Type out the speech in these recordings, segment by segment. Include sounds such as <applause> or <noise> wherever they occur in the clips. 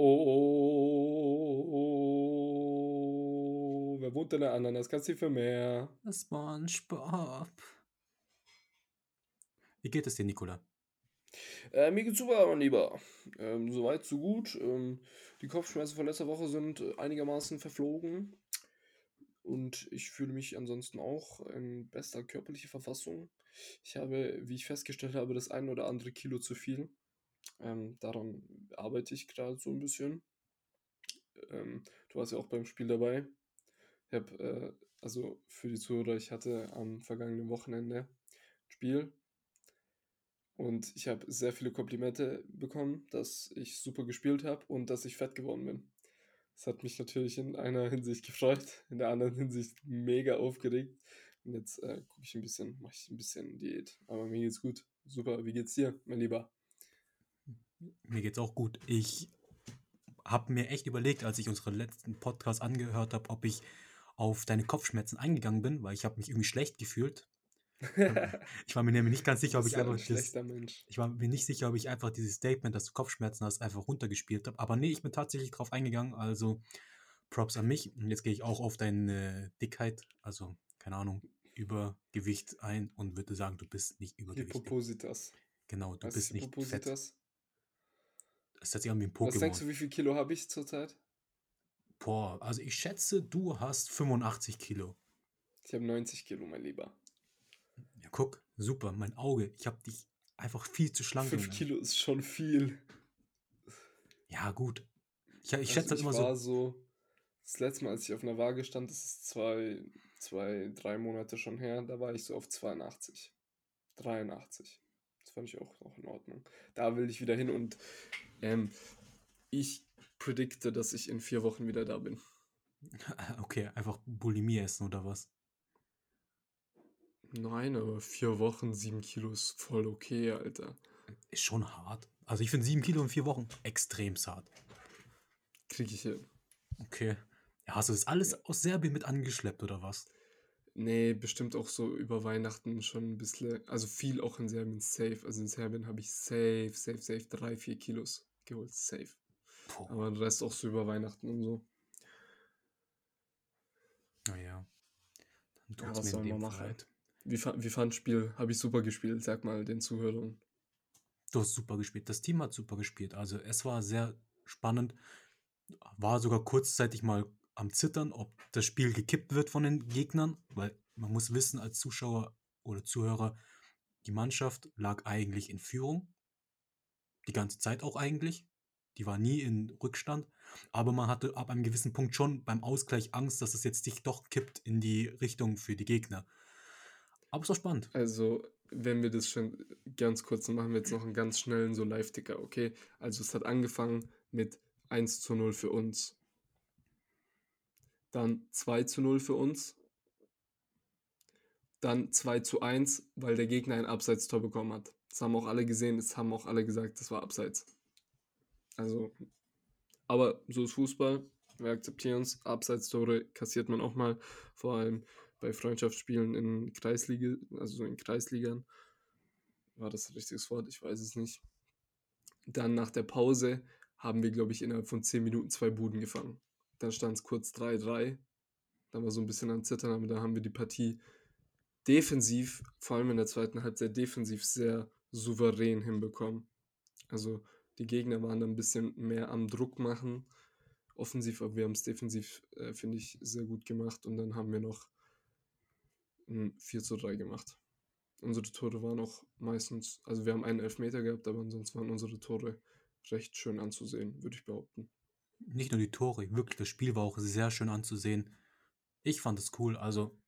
Oh, wer wohnt in der Ananaskassi für mehr? SpongeBob. Wie geht es dir, Nicola? Äh, mir geht's super, mein Lieber. Ähm, soweit, so gut. Ähm, die Kopfschmerzen von letzter Woche sind einigermaßen verflogen. Und ich fühle mich ansonsten auch in bester körperlicher Verfassung. Ich habe, wie ich festgestellt habe, das ein oder andere Kilo zu viel. Ähm, daran arbeite ich gerade so ein bisschen. Ähm, du warst ja auch beim Spiel dabei. Ich habe, äh, also für die Zuhörer, ich hatte am vergangenen Wochenende ein Spiel und ich habe sehr viele Komplimente bekommen, dass ich super gespielt habe und dass ich fett geworden bin. Das hat mich natürlich in einer <laughs> Hinsicht gefreut, in der anderen Hinsicht mega aufgeregt. Und jetzt äh, gucke ich ein bisschen, mache ich ein bisschen Diät. Aber mir geht's gut. Super. Wie geht's dir, mein Lieber? Mir geht's auch gut. Ich habe mir echt überlegt, als ich unseren letzten Podcast angehört habe, ob ich auf deine Kopfschmerzen eingegangen bin, weil ich habe mich irgendwie schlecht gefühlt. <laughs> ich war mir nämlich nicht ganz sicher, ob ich ein einfach das, schlechter Mensch. ich war mir nicht sicher, ob ich einfach dieses Statement, dass du Kopfschmerzen hast, einfach runtergespielt habe. Aber nee, ich bin tatsächlich drauf eingegangen. Also Props an mich. Und jetzt gehe ich auch auf deine Dickheit, also keine Ahnung, Übergewicht ein und würde sagen, du bist nicht übergewichtig. Hippopositas. Genau, du Was bist ist nicht fett. Das hört sich an wie ein Was denkst Pokémon. du, wie viel Kilo habe ich zurzeit? Boah, also ich schätze, du hast 85 Kilo. Ich habe 90 Kilo, mein Lieber. Ja, guck, super, mein Auge. Ich habe dich einfach viel zu schlank 5 genannt. Kilo ist schon viel. Ja, gut. Ich, ich Also schätze halt ich immer war so. so, das letzte Mal, als ich auf einer Waage stand, das ist zwei, zwei, drei Monate schon her, da war ich so auf 82. 83. Das fand ich auch noch in Ordnung. Da will ich wieder hin und ähm, ich predikte, dass ich in vier Wochen wieder da bin. <laughs> Okay, einfach Bulimie essen oder was? Nein, aber vier Wochen, sieben Kilo ist voll okay, Alter. Ist schon hart. Also ich finde 7 Kilo in 4 Wochen extrem hart. Krieg ich hin. Okay. Ja, hast du das alles aus Serbien mit angeschleppt oder was? Nee, bestimmt auch so über Weihnachten schon ein bisschen, also viel auch in Serbien safe. Also in Serbien habe ich safe, safe, safe drei, vier Kilos geholt, safe. Boah, Aber den Rest auch so über Weihnachten und so. naja. Dann Ja, tut's was mir in soll man machen? Leid. Wie, fa- wie fand Spiel? Habe ich super gespielt, sag mal den Zuhörern. Du hast super gespielt. Das Team hat super gespielt. Also es war sehr spannend. War sogar kurzzeitig mal am Zittern, ob das Spiel gekippt wird von den Gegnern, weil man muss wissen als Zuschauer oder Zuhörer, die Mannschaft lag eigentlich in Führung. Die ganze Zeit auch eigentlich. Die war nie in Rückstand. Aber man hatte ab einem gewissen Punkt schon beim Ausgleich Angst, dass es jetzt sich doch kippt in die Richtung für die Gegner. Aber es war spannend. Also, wenn wir das schon ganz kurz, machen wir jetzt noch einen ganz schnellen so Live-Ticker, okay? Also es hat angefangen mit 1 zu 0 für uns. Dann 2 zu 0 für uns. Dann 2 zu 1, weil der Gegner ein Abseitstor bekommen hat. Das haben auch alle gesehen, das haben auch alle gesagt, das war Abseits. Also, aber so ist Fußball. Wir akzeptieren es. Abseitstore kassiert man auch mal, vor allem bei Freundschaftsspielen in Kreisliga, also in Kreisligern. War das ein richtiges Wort? Ich weiß es nicht. Dann nach der Pause haben wir, glaube ich, innerhalb von 10 Minuten zwei Buden gefangen. Dann stand es kurz 3-3. Dann war so ein bisschen am Zittern, aber dann haben wir die Partie defensiv, vor allem in der zweiten Halbzeit defensiv sehr souverän hinbekommen. Also die Gegner waren dann ein bisschen mehr am Druck machen, offensiv, aber wir haben es defensiv, äh, finde ich, sehr gut gemacht. Und dann haben wir noch ein 4 zu 3 gemacht. Unsere Tore waren auch meistens, also wir haben einen Elfmeter gehabt, aber ansonsten waren unsere Tore recht schön anzusehen, würde ich behaupten. Nicht nur die Tore, wirklich, das Spiel war auch sehr schön anzusehen. Ich fand es cool, also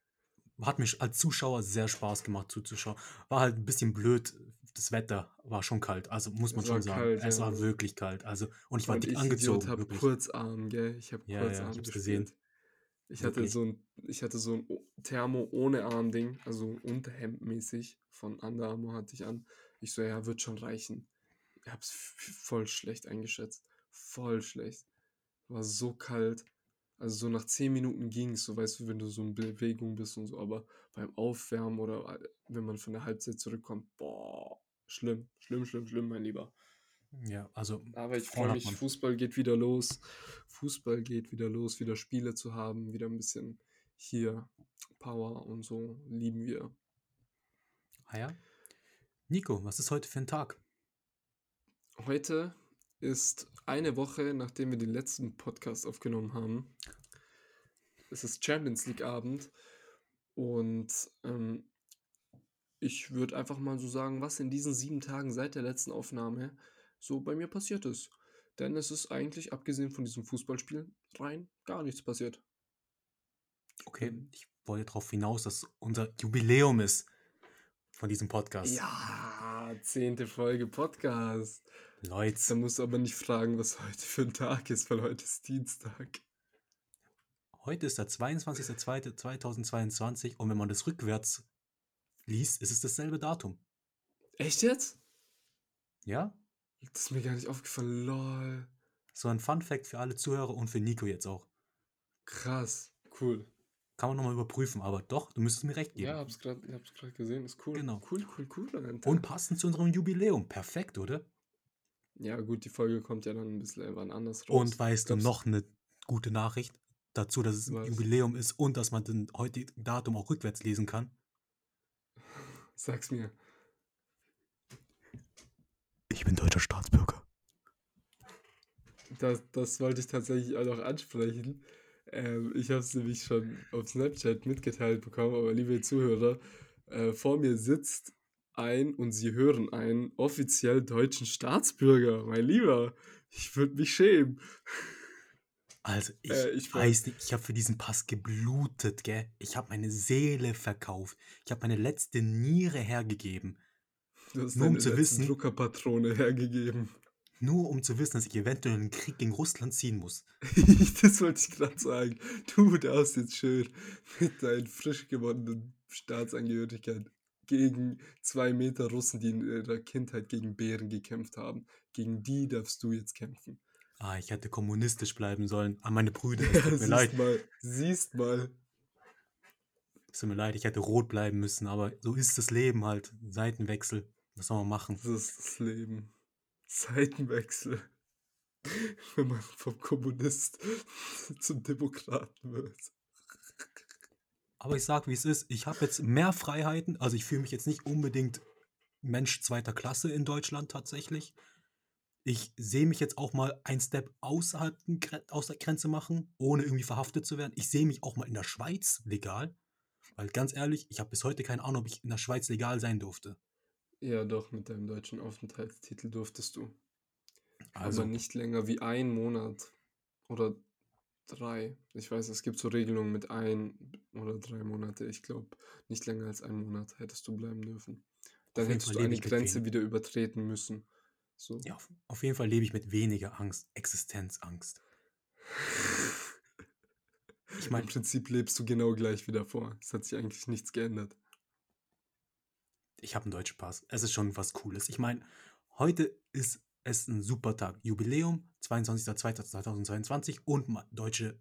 hat mich als Zuschauer sehr Spaß gemacht zuzuschauen. War halt ein bisschen blöd, das Wetter war schon kalt, also muss man schon sagen. kalt, es ja. war wirklich kalt, also und ich war Und dick ich angezogen, Idiot habe. Kurzarm, gell? Ich habe Ja, ja, Kurzarm ich hab's gesehen. Ich hatte Wirklich. so ein, ich hatte so ein Thermo ohne Arm-Ding, also Unterhemd-mäßig von Under Armour hatte ich an. Ich so, ja, wird schon reichen. Ich hab's voll schlecht eingeschätzt. Voll schlecht. War so kalt. Also so nach 10 Minuten ging's, so weißt du, wenn du so in Bewegung bist und so, aber beim Aufwärmen oder äh, wenn man von der Halbzeit zurückkommt, boah, schlimm, schlimm, schlimm, schlimm, mein Lieber. Ja, also Aber ich freue mich. Fußball geht wieder los. Fußball geht wieder los, wieder Spiele zu haben, wieder ein bisschen hier Power und so lieben wir. Ah ja? Nico, was ist heute für ein Tag? Heute ist eine Woche, nachdem wir den letzten Podcast aufgenommen haben. Es ist Champions League Abend und ähm, ich würde einfach mal so sagen, was in diesen sieben Tagen seit der letzten Aufnahme so bei mir passiert ist. Denn es ist eigentlich, abgesehen von diesem Fußballspiel, rein gar nichts passiert. Okay, ich wollte darauf hinaus, dass unser Jubiläum ist von diesem Podcast. Ja, zehnte Folge Podcast. Da Leute, musst du aber nicht fragen, was heute für ein Tag ist, weil heute ist Dienstag. heute ist der 22.02.2022 und wenn man das rückwärts liest, ist es dasselbe Datum. Echt jetzt? Ja? Das ist mir gar nicht aufgefallen. Lol. So ein Fun Fact für alle Zuhörer und für Nico jetzt auch. Krass. Cool. Kann man nochmal überprüfen, aber doch, du müsstest mir recht geben. Ja, hab's gerade gesehen. Ist cool. Genau. Cool, cool, cool. Und passend zu unserem Jubiläum. Perfekt, oder? Ja, gut, die Folge kommt ja dann ein bisschen wann anders raus. Und weißt du noch eine gute Nachricht dazu, dass es ein? Jubiläum ist und dass man den heutigen Datum auch rückwärts lesen kann? <laughs> Sag's mir. Ich bin deutscher Staatsbürger. Das, das wollte ich tatsächlich auch noch ansprechen. Ähm, ich habe es nämlich schon auf Snapchat mitgeteilt bekommen, aber liebe Zuhörer, äh, vor mir sitzt ein und Sie hören einen offiziell deutschen Staatsbürger. Mein Lieber, ich würde mich schämen. Also, ich, Äh, ich weiß nicht, ich habe für diesen Pass geblutet, gell? Ich habe meine Seele verkauft. Ich habe meine letzte Niere hergegeben. Du hast Nur um zu wissen- Druckerpatrone hergegeben. Nur um zu wissen, dass ich eventuell einen Krieg gegen Russland ziehen muss. <laughs> das wollte ich gerade sagen. Du darfst jetzt schön mit deinen frisch gewonnenen Staatsangehörigkeit gegen zwei Meter Russen, die in ihrer Kindheit gegen Bären gekämpft haben. Gegen die darfst du jetzt kämpfen. Ah, ich hätte kommunistisch bleiben sollen. An meine Brüder. Es <laughs> tut mir siehst leid. mal, siehst mal. Es tut mir leid, ich hätte rot bleiben müssen, aber so ist das Leben halt. Seitenwechsel. Was soll man machen? Das ist das Leben. Seitenwechsel. <laughs> Wenn man vom Kommunist <laughs> zum Demokraten wird. Aber ich sag, wie es ist. Ich habe jetzt mehr Freiheiten. Also ich fühle mich jetzt nicht unbedingt Mensch zweiter Klasse in Deutschland tatsächlich. Ich sehe mich jetzt auch mal ein Step außerhalb aus der Grenze machen, ohne irgendwie verhaftet zu werden. Ich sehe mich auch mal in der Schweiz legal. Weil ganz ehrlich, ich habe bis heute keine Ahnung, ob ich in der Schweiz legal sein durfte. Ja, doch, mit deinem deutschen Aufenthaltstitel durftest du. Also, Aber nicht länger wie ein Monat oder drei. Ich weiß, es gibt so Regelungen mit ein oder drei Monate. Ich glaube, nicht länger als ein Monat hättest du bleiben dürfen. Dann hättest Fall du eine Grenze wieder übertreten müssen. So. ja, auf, auf jeden Fall lebe ich mit weniger Angst, Existenzangst. Ich <laughs> Im meine, Prinzip lebst du genau gleich wie davor. Es hat sich eigentlich nichts geändert. ich habe einen deutschen Pass. Es ist schon was Cooles. Ich meine, heute ist es ein super Tag. Jubiläum, 22.02.2022 und deutsche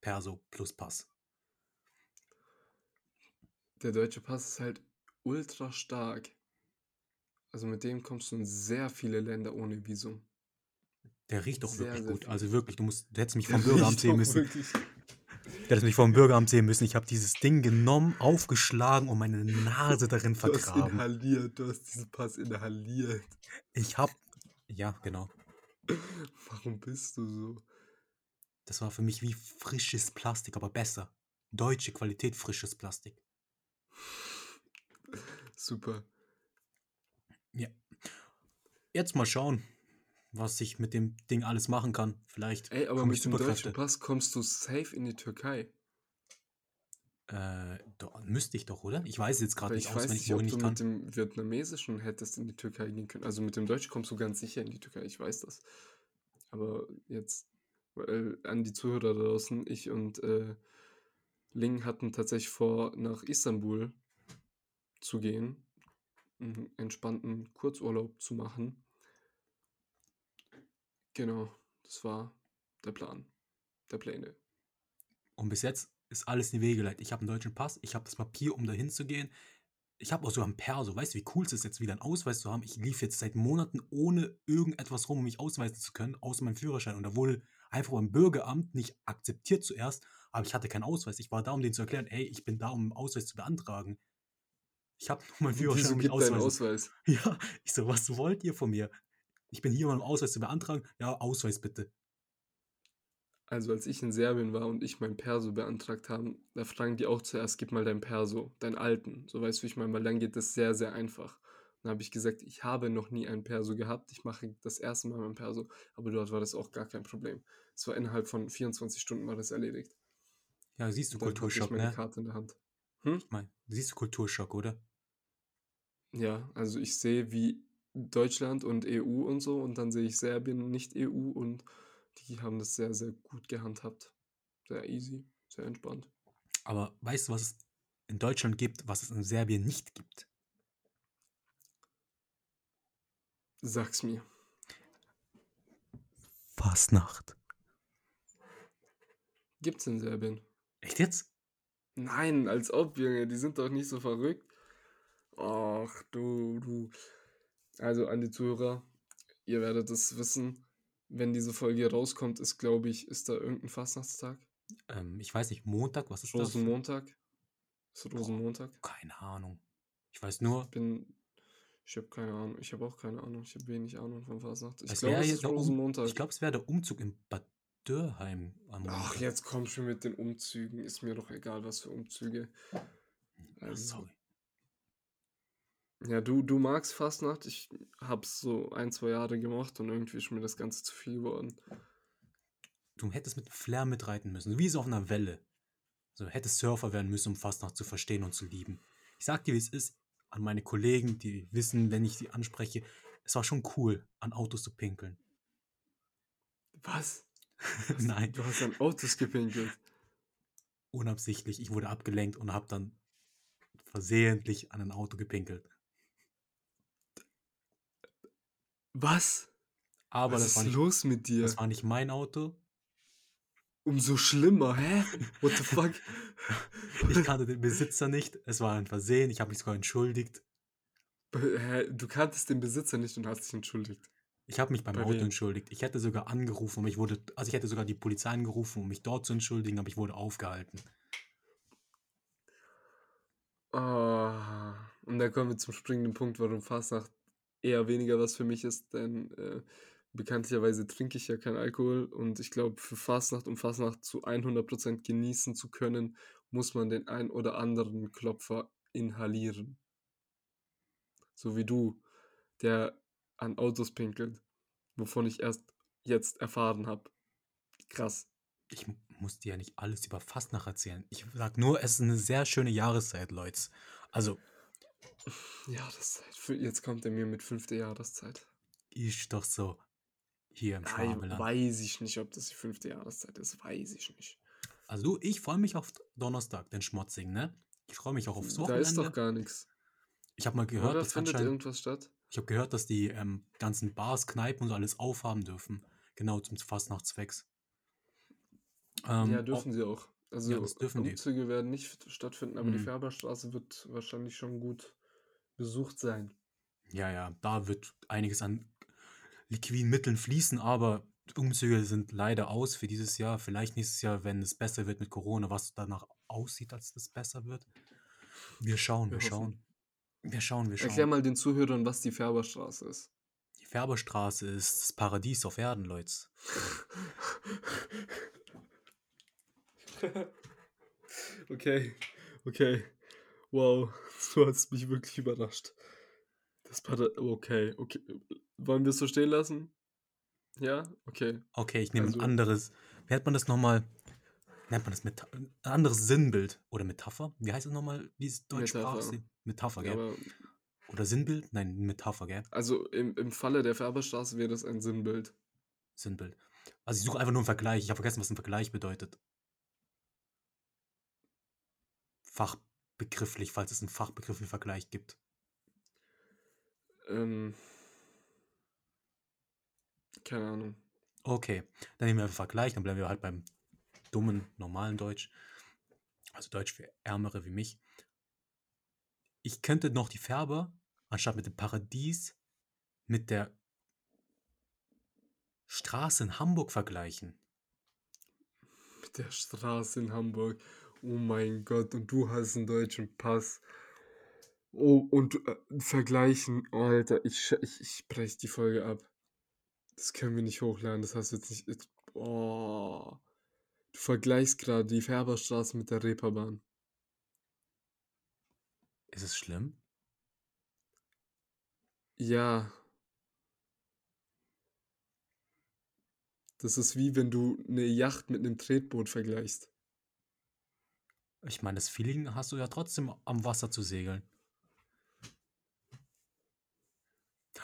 Perso plus Pass. Der deutsche Pass ist halt ultra stark. Also mit dem kommst du in sehr viele Länder ohne Visum. Der riecht doch wirklich sehr gut. viel. Also wirklich, du, musst, du hättest mich vom <laughs> Bürgeramt sehen müssen. wirklich- Du hättest mich vom Bürgeramt sehen müssen. Ich habe dieses Ding genommen, aufgeschlagen und meine Nase darin Du hast vergraben. inhaliert, du hast diesen Pass inhaliert. Ich habe, ja, genau. <laughs> Warum bist du so? Das war für mich wie frisches Plastik, aber besser. Deutsche Qualität frisches Plastik. <laughs> Super. Ja. Jetzt mal schauen, was ich mit dem Ding alles machen kann. Vielleicht Ey, aber mit dem deutschen. Pass kommst du safe in die Türkei. Äh, müsste ich doch, oder? Ich weiß jetzt gerade Weil nicht ich weiß nicht, ob du ich kann. mit dem vietnamesischen hättest in die Türkei gehen können. Also mit dem deutschen kommst du ganz sicher in die Türkei, ich weiß das. Aber jetzt, weil an die Zuhörer draußen, ich und äh, Ling hatten tatsächlich vor, nach Istanbul zu gehen, einen entspannten Kurzurlaub zu machen. Genau, das war der Plan, der Pläne. Und bis jetzt ist alles in die Wege geleitet. Ich habe einen deutschen Pass, ich habe das Papier, um dahin zu gehen. ich habe auch sogar ein Perso. Weißt du, wie cool es ist, jetzt wieder einen Ausweis zu haben? Ich lief jetzt seit Monaten ohne irgendetwas rum, um mich ausweisen zu können, außer meinem Führerschein. Und da wurde einfach beim Bürgeramt nicht akzeptiert zuerst, aber ich hatte keinen Ausweis. Ich war da, um denen zu erklären, ey, ich bin da, um einen Ausweis zu beantragen. Ich habe nur meinen <laughs> Führerschein um deinen ausweisen. Ausweis? <laughs> Ja, ich so, was wollt ihr von mir? Ich bin hier, um einen Ausweis zu beantragen. Ja, Ausweis bitte. Also als ich in Serbien war und ich mein Perso beantragt habe, da fragen die auch zuerst, gib mal dein Perso, deinen alten. So weißt du, wie ich meine, weil dann geht das sehr, sehr einfach. Dann habe ich gesagt, ich habe noch nie ein Perso gehabt, ich mache das erste Mal mein Perso, aber dort war das auch gar kein Problem. Es war innerhalb von 24 Stunden war das erledigt. Ja, siehst du dann hatte ich Kulturschock, meine ne? Karte in der Hand. Hm? Ich meine, siehst du Kulturschock, oder? Ja, also ich sehe wie Deutschland und EU und so und dann sehe ich Serbien nicht EU und die haben das sehr, sehr gut gehandhabt. Sehr easy, sehr entspannt. Aber weißt du, was es in Deutschland gibt, was es in Serbien nicht gibt? Sag's mir. Fastnacht. Gibt's in Serbien? Echt jetzt? Nein, als ob, Junge, die sind doch nicht so verrückt. Ach, du, du. Also an die Zuhörer, ihr werdet es wissen, wenn diese Folge rauskommt, ist, glaube ich, ist da irgendein Fastnachtstag? Ähm, ich weiß nicht, Montag, was ist das? Rosenmontag? Ist Rosenmontag? Keine Ahnung. Ich weiß nur, Ich bin. Ich habe keine Ahnung. Ich habe auch keine Ahnung. Ich habe wenig Ahnung von Fastnacht. Ich glaube, es ist der Um- Rosenmontag. ich glaube, es wäre der Umzug in Bad Dürheim am Ach, Montag. jetzt komm schon mit den Umzügen. Ist mir doch egal, was für Umzüge. Ach, Also, Sorry. Ja, du, du magst Fastnacht. Ich hab's so ein, zwei Jahre gemacht und irgendwie ist mir das Ganze zu viel geworden. Du hättest mit Flair mitreiten müssen, wie so auf einer Welle. So hättest Surfer werden müssen, um Fastnacht zu verstehen und zu lieben. Ich sag dir, wie es ist, an meine Kollegen, die wissen, wenn ich sie anspreche, es war schon cool, an Autos zu pinkeln. Was? <laughs> Nein, Du hast an Autos gepinkelt. unabsichtlich. Ich wurde abgelenkt und habe dann versehentlich an ein Auto gepinkelt. Was? Aber Was das war, ist nicht, los mit dir? das war nicht mein Auto. Umso schlimmer, hä? What the fuck? <laughs> Ich kannte den Besitzer nicht. Es war ein Versehen. Ich habe mich sogar entschuldigt. Hä? Du kanntest den Besitzer nicht und hast dich entschuldigt. Ich habe mich beim Bei Auto wem? entschuldigt. Ich hätte sogar angerufen, um mich wurde, also ich hätte sogar die Polizei angerufen, um mich dort zu entschuldigen, aber ich wurde aufgehalten. Ah, und da kommen wir zum springenden Punkt, warum Fastnacht eher weniger was für mich ist, denn äh, bekanntlicherweise trinke ich ja keinen Alkohol und ich glaube, für Fastnacht, um Fastnacht zu 100% genießen zu können, muss man den ein oder anderen Klopfer inhalieren. So wie du, der an Autos pinkelt, wovon ich erst jetzt erfahren habe. Krass. Ich muss dir ja nicht alles über Fastnacht erzählen. Ich sag nur, es ist eine sehr schöne Jahreszeit, Leute. Also, Jahreszeit. Für- Jetzt kommt er mir mit fünfte Jahreszeit. ist doch so hier im Schwabenland. weiß ich nicht, ob das die fünfte Jahreszeit ist. Weiß ich nicht. Also du, ich freue mich auf Donnerstag, den Schmotzing, ne? Ich freue mich auch aufs Da ist doch Wochenende. gar nichts. Ich habe mal gehört, Oder dass findet irgendwas statt? ich habe gehört, dass die ähm, ganzen Bars, Kneipen und so alles aufhaben dürfen. Genau zum Fastnachtszwecks. Ähm, ja, dürfen sie auch. Also ja, das dürfen die. Umzüge werden nicht stattfinden, aber die Mhm. Färberstraße wird wahrscheinlich schon gut besucht sein. Ja, ja, da wird einiges an liquiden Mitteln fließen, aber Umzüge sind leider aus für dieses Jahr. Vielleicht nächstes Jahr, wenn es besser wird mit Corona, was danach aussieht, als das besser wird. Wir schauen, wir Wir schauen. Wir schauen, wir Erklär schauen. mal den Zuhörern, was die Färberstraße ist. Die Färberstraße ist das Paradies auf Erden, Leute. <laughs> Okay, okay. Wow, <laughs> du hast mich wirklich überrascht. Das war da, okay, okay. Wollen wir es so stehen lassen? Ja, okay. Okay, ich nehme Also- ein anderes. Wie nennt man das nochmal? Nennt man das Meta ein anderes Sinnbild oder Metapher? Wie heißt es nochmal, dieses deutschsprachige? Metapher. Metapher, gell? aber, Oder Sinnbild? Nein, Metapher, gell? also im, im Falle der Färberstraße wäre das ein Sinnbild. Sinnbild. Also ich suche einfach nur einen Vergleich. Ich habe vergessen, was ein Vergleich bedeutet. Fachbegrifflich, falls es einen fachbegrifflichen Vergleich gibt. Ähm, keine Ahnung. Okay, dann nehmen wir einen Vergleich, dann bleiben wir halt beim dummen, normalen Deutsch. Also Deutsch für Ärmere wie mich. ich könnte noch die Färber, anstatt mit dem Paradies, mit der Straße in Hamburg vergleichen. Mit der Straße in Hamburg. Oh mein Gott, und du hast einen deutschen Pass. Oh, und äh, vergleichen. Oh, Alter, ich, ich, ich brech die Folge ab. Das können wir nicht hochladen, das hast du jetzt nicht. Jetzt, oh. Du vergleichst gerade die Färberstraße mit der Reeperbahn. Ist es schlimm? Ja. Das ist wie wenn du eine Yacht mit einem Tretboot vergleichst. Ich meine, das Feeling hast du ja trotzdem am Wasser zu segeln.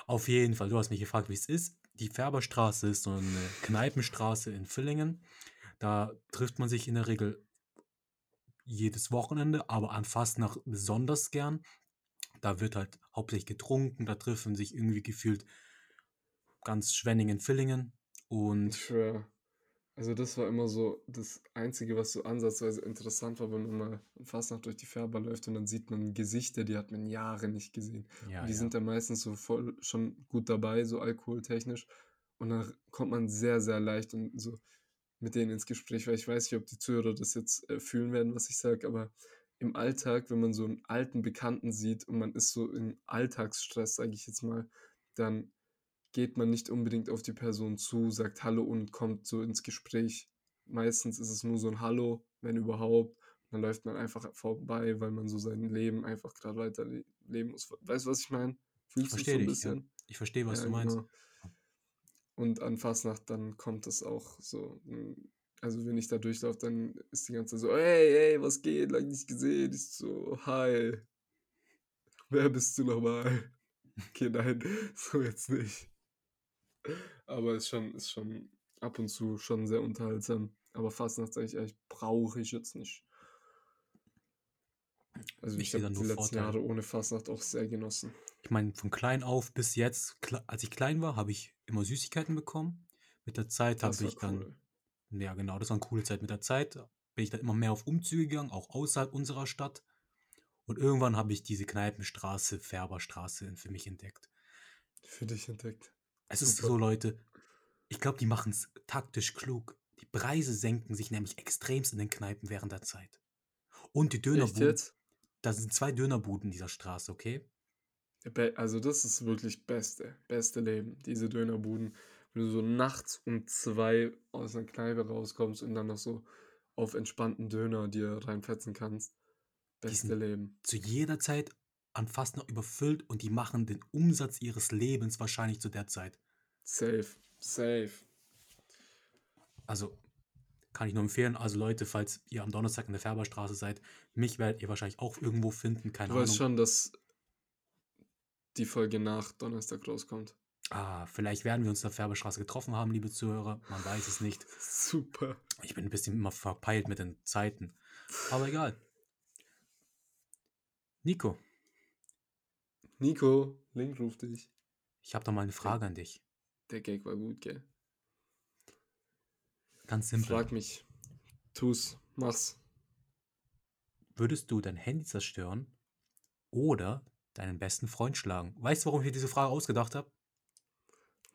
Auf jeden Fall, du hast mich gefragt, wie es ist. Die Färberstraße ist so eine Kneipenstraße in Villingen. Da trifft man sich in der Regel jedes Wochenende, aber an Fastnacht besonders gern. Da wird halt hauptsächlich getrunken, da treffen sich irgendwie gefühlt ganz Schwenningen, Villingen und schwör. Also das war immer so das Einzige, was so ansatzweise interessant war, wenn man mal fast noch durch die Färber läuft und dann sieht man Gesichter, die hat man Jahre nicht gesehen. ja, Und die ja, sind dann meistens so voll schon gut dabei, so alkoholtechnisch. Und dann kommt man sehr, sehr leicht und so mit denen ins Gespräch, weil ich weiß nicht, ob die Zuhörer das jetzt äh, fühlen werden, was ich sage, aber im Alltag, wenn man so einen alten Bekannten sieht und man ist so im Alltagsstress, sage ich jetzt mal, dann geht man nicht unbedingt auf die Person zu, sagt Hallo und kommt so ins Gespräch. Meistens ist es nur so ein Hallo, wenn überhaupt. Dann läuft man einfach vorbei, weil man so sein Leben einfach gerade weiter le- leben muss. Weißt du, was ich meine? ich Fühlst so verstehe ein dich, ja. Ich verstehe, was Ja, du meinst. genau. Und an Fastnacht, dann kommt es auch so. mm, Also, wenn ich da durchlaufe, dann ist die ganze Zeit so: Hey, hey, was geht? Lang nicht gesehen. Ich so: Hi, wer bist du nochmal? <laughs> Okay, nein, <laughs> so jetzt nicht. Aber ist schon, ist schon ab und zu schon sehr unterhaltsam. Aber Fastnacht, sage ich ehrlich, brauche ich jetzt nicht. Also, Ich habe die letzten Vorteile. Jahre ohne Fastnacht auch sehr genossen. Ich meine, von klein auf bis jetzt, als ich klein war, habe ich immer Süßigkeiten bekommen. Mit der Zeit habe ich dann, cool. ja genau, das war eine coole Zeit. Mit der Zeit bin ich dann immer mehr auf Umzüge gegangen, auch außerhalb unserer Stadt. Und irgendwann habe ich diese Kneipenstraße, Färberstraße für mich entdeckt. Für dich entdeckt. Es ist so, Leute, ich glaube, die machen es taktisch klug. Die Preise senken sich nämlich extremst in den Kneipen während der Zeit. Und die Dönerbuden, da sind zwei Dönerbuden in dieser Straße, okay? Also das ist wirklich beste, beste Leben. Diese Dönerbuden, wenn du so nachts um zwei aus einer Kneipe rauskommst und dann noch so auf entspannten Döner dir reinfetzen kannst. Beste Leben. zu jeder Zeit an fast noch überfüllt und die machen den Umsatz ihres Lebens wahrscheinlich zu der Zeit. Safe, safe. Also kann ich nur empfehlen. Also Leute, falls ihr am Donnerstag in der Färberstraße seid, mich werdet ihr wahrscheinlich auch irgendwo finden, keine Du weißt Ahnung. schon, dass die Folge nach Donnerstag rauskommt. Ah, vielleicht werden wir uns in der Färberstraße getroffen haben, liebe Zuhörer. Man weiß es nicht. <laughs> Super. Ich bin ein bisschen immer verpeilt mit den Zeiten. Aber egal. Nico, Nico, Link ruft dich. ich habe da mal eine Frage an dich. Der Gag war gut, gell? Ganz simpel. Frag mich. Tu's, mach's. Würdest du dein Handy zerstören oder deinen besten Freund schlagen? Weißt du, warum ich mir diese Frage ausgedacht habe?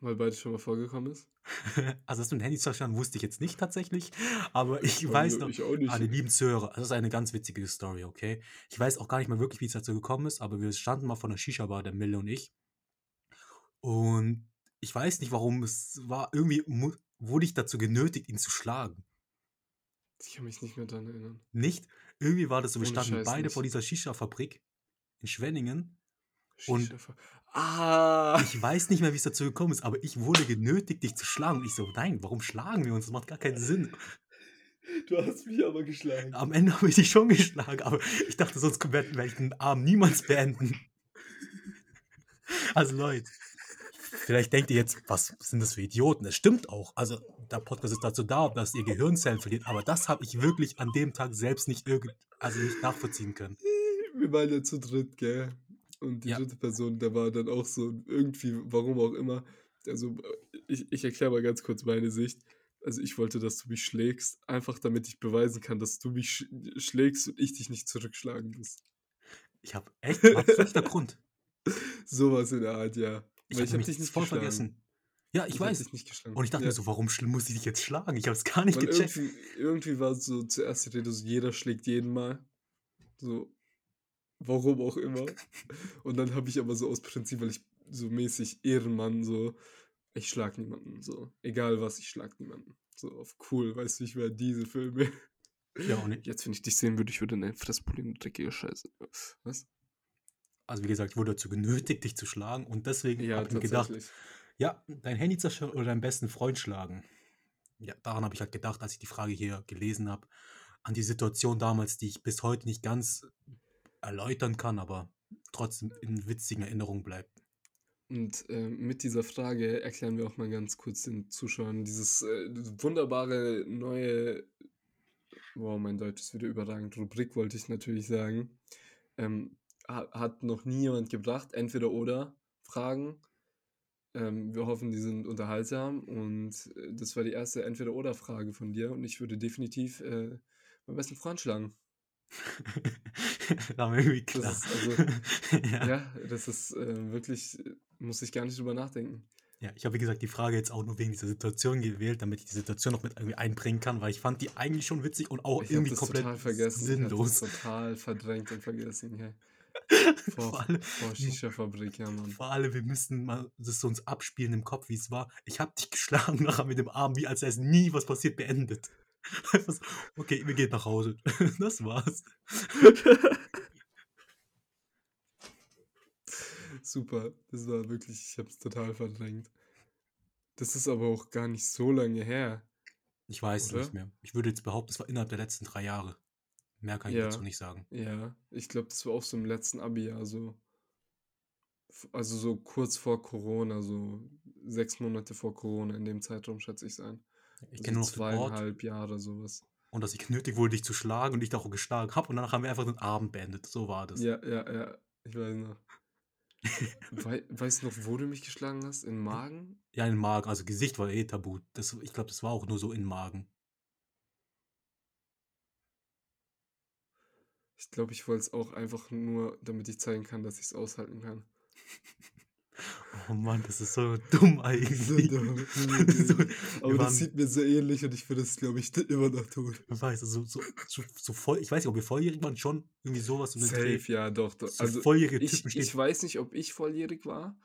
Weil beides schon mal vorgekommen ist. <laughs> Also, dass du ein Handy zerstören, wusste ich jetzt nicht tatsächlich. Aber ich Oh, weiß noch, ich auch nicht. an die lieben Zuhörer, das ist eine ganz witzige Story, okay? Ich weiß auch gar nicht mehr wirklich, wie es dazu gekommen ist, aber wir standen mal vor einer Shisha-Bar, der Mille und ich. Und ich weiß nicht, warum es war. Irgendwie wurde ich dazu genötigt, ihn zu schlagen. Ich kann mich nicht mehr daran erinnern. Nicht? Irgendwie war das so, wir standen beide nicht. vor dieser Shisha-Fabrik in Schwenningen. Und- Ah! Ich weiß nicht mehr, wie es dazu gekommen ist, aber ich wurde genötigt, dich zu schlagen. Und ich so, nein, warum schlagen wir uns? Das macht gar keinen Sinn. Du hast mich aber geschlagen. Am Ende habe ich dich schon geschlagen, aber ich dachte, sonst werde werd ich den Abend niemals beenden. Also Leute, vielleicht denkt ihr jetzt, was sind das für Idioten? Das stimmt auch. Also der Podcast ist dazu da, dass ihr Gehirnzellen verliert, aber das habe ich wirklich an dem Tag selbst nicht irgend, also nicht nachvollziehen können. Wir waren ja zu dritt, gell? Und die Ja. dritte Person, der war dann auch so irgendwie, warum auch immer. Also, ich, ich erkläre mal ganz kurz meine Sicht. Also, ich wollte, dass du mich schlägst, einfach damit ich beweisen kann, dass du mich sch schlägst und ich dich nicht zurückschlagen muss. Ich habe echt absoluter Grund. <laughs> Sowas in der Art, ja. Ich habe mich dich nicht voll geschlagen. vergessen. Ja, ich Ich weiß. Und ich dachte Ja. mir so, warum muss ich dich jetzt schlagen? Ich habe es gar nicht Weil gecheckt. irgendwie, irgendwie war so zuerst die Rede, so jeder schlägt jeden mal. So, warum auch immer. Und dann habe ich aber so aus Prinzip, weil ich so mäßig Ehrenmann, so, ich schlag niemanden. So, egal was, ich schlag niemanden. So, auf cool, weißt du, ich wäre diese Filme. Ja, und ich, Jetzt, wenn ich dich sehen würde, ich würde eine Fressproblem, dreckige Scheiße. Was? also wie gesagt, ich wurde dazu genötigt, dich zu schlagen. Und deswegen Ja, habe ich mir gedacht, ja, dein Handy zerstören oder deinen besten Freund schlagen. Ja, daran habe ich halt gedacht, als ich die Frage hier gelesen habe. An die Situation damals, die ich bis heute nicht ganz erläutern kann, aber trotzdem in witzigen Erinnerungen bleibt. Und äh, mit dieser Frage erklären wir auch mal ganz kurz den Zuschauern dieses äh, wunderbare neue, wow, mein Deutsch ist wieder überragend, Rubrik wollte ich natürlich sagen. Ähm, ha- hat noch nie jemand gebracht, entweder oder Fragen. Ähm, wir hoffen, die sind unterhaltsam und äh, das war die erste entweder oder Frage von dir und ich würde definitiv äh, meinen besten Freund schlagen. <laughs> War mir irgendwie Das klar. ist also, <laughs> ja. ja, das ist äh, wirklich, muss ich gar nicht drüber nachdenken. Ja, ich habe wie gesagt die Frage jetzt auch nur wegen dieser Situation gewählt, damit ich die Situation noch mit irgendwie einbringen kann, weil ich fand die eigentlich schon witzig und auch Ich irgendwie das komplett total vergessen. sinnlos. Ich das total verdrängt und vergessen. Ja. <laughs> Vor, Vor allem, vor Shisha-Fabrik, ja, Mann. vor allem, wir müssen mal das so uns abspielen im Kopf, wie es war. Ich habe dich geschlagen nachher mit dem Arm, wie als wäre es nie was passiert, beendet. Okay, wir gehen nach Hause. <laughs> Das war's. Super, das war wirklich, ich habe es total verdrängt. Das ist aber auch gar nicht so lange her. Ich weiß es Oder? nicht mehr. Ich würde jetzt behaupten, es war innerhalb der letzten drei Jahre. Mehr kann ich Ja. dazu nicht sagen. Ja, ich glaube, das war auch so im letzten Abi-Jahr so. Also so kurz vor Corona, so sechs Monate vor Corona, in dem Zeitraum schätze ich es ein. Ich Also kenne nur noch zweieinhalb Jahre, sowas. und dass ich genötigt wurde, dich zu schlagen und ich da auch geschlagen habe und danach haben wir einfach den Abend beendet. So war das. Ja, ja, ja, ich weiß noch. <laughs> Wei weißt du noch, wo du mich geschlagen hast? Im Magen? Ja, in den Magen, also Gesicht war eh tabu. Das, ich glaube, das war auch nur so in den Magen. Ich glaube, ich wollte es auch einfach nur, damit ich zeigen kann, dass ich es aushalten kann. <laughs> Oh Mann, das ist so dumm <laughs> So eigentlich. dumm. <laughs> so, <laughs> Aber das sieht mir so ähnlich und ich würde es, glaube ich, immer noch tun. weißt du, so, so, so, so voll, ich weiß nicht, ob wir volljährig waren, schon irgendwie sowas um den Dreh. Safe, ja, doch, doch. So Also, volljährige ich, Typen stehen, ich weiß nicht, ob ich volljährig war.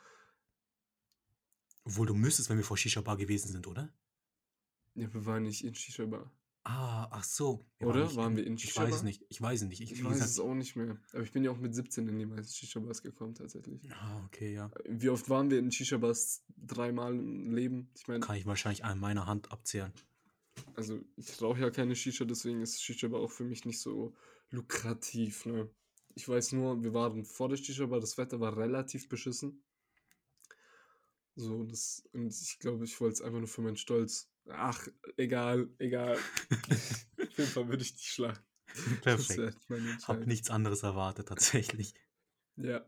obwohl du müsstest, wenn wir vor Shisha Bar gewesen sind, oder? Ja, wir waren nicht in Shisha-Bar. Ah, ach so. Wir Oder? nicht Waren wir in Ich weiß nicht. Ich weiß es nicht. Ich, Ich weiß gesagt, es auch nicht mehr. Aber ich bin ja auch mit 17 in die meisten Shisha-Bars gekommen, tatsächlich. Ah, okay, ja. Wie oft waren wir in Shisha-Bars? Dreimal im Leben? Ich meine, Kann ich wahrscheinlich an meiner Hand abzählen. also ich rauche ja keine Shisha, deswegen ist Shisha-Bar auch für mich nicht so lukrativ, ne? Ich weiß nur, wir waren vor der Shisha-Bar, das Wetter war relativ beschissen. So, das, und ich glaube, ich wollte es einfach nur für meinen Stolz. Ach, egal, egal. <laughs> Auf jeden Fall würde ich dich schlagen. Perfekt. Hab nichts anderes erwartet, tatsächlich. Ja.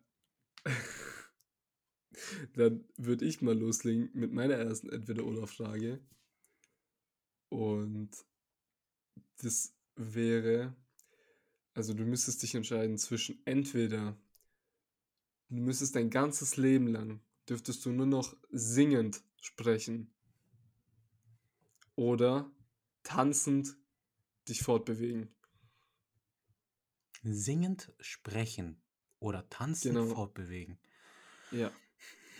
Dann würde ich mal loslegen mit meiner ersten Entweder-Oder-Frage. Und das wäre, also du müsstest dich entscheiden zwischen entweder, du müsstest dein ganzes Leben lang, dürftest du nur noch singend sprechen oder tanzend dich fortbewegen. Singend sprechen oder tanzen Genau. fortbewegen. Ja.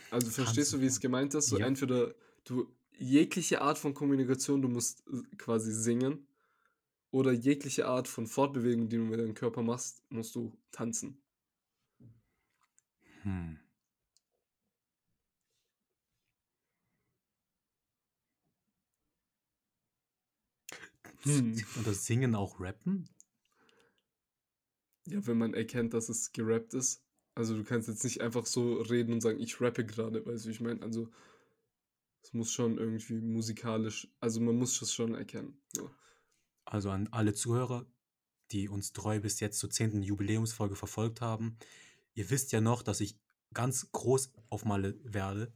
Also verstehst du, wie es Tanzen. gemeint ist? So Ja. entweder du jegliche Art von Kommunikation, du musst äh, quasi singen, oder jegliche Art von Fortbewegung, die du mit deinem Körper machst, musst du tanzen. Hm. Hm. Und das Singen auch rappen? Ja, wenn man erkennt, dass es gerappt ist. Also du kannst jetzt nicht einfach so reden und sagen, ich rappe gerade, weißt du, wie ich meine? Also es muss schon irgendwie musikalisch, also man muss das schon erkennen. So. Also an alle Zuhörer, die uns treu bis jetzt zur 10. Jubiläumsfolge verfolgt haben. Ihr wisst ja noch, dass ich ganz groß auf Malle werde.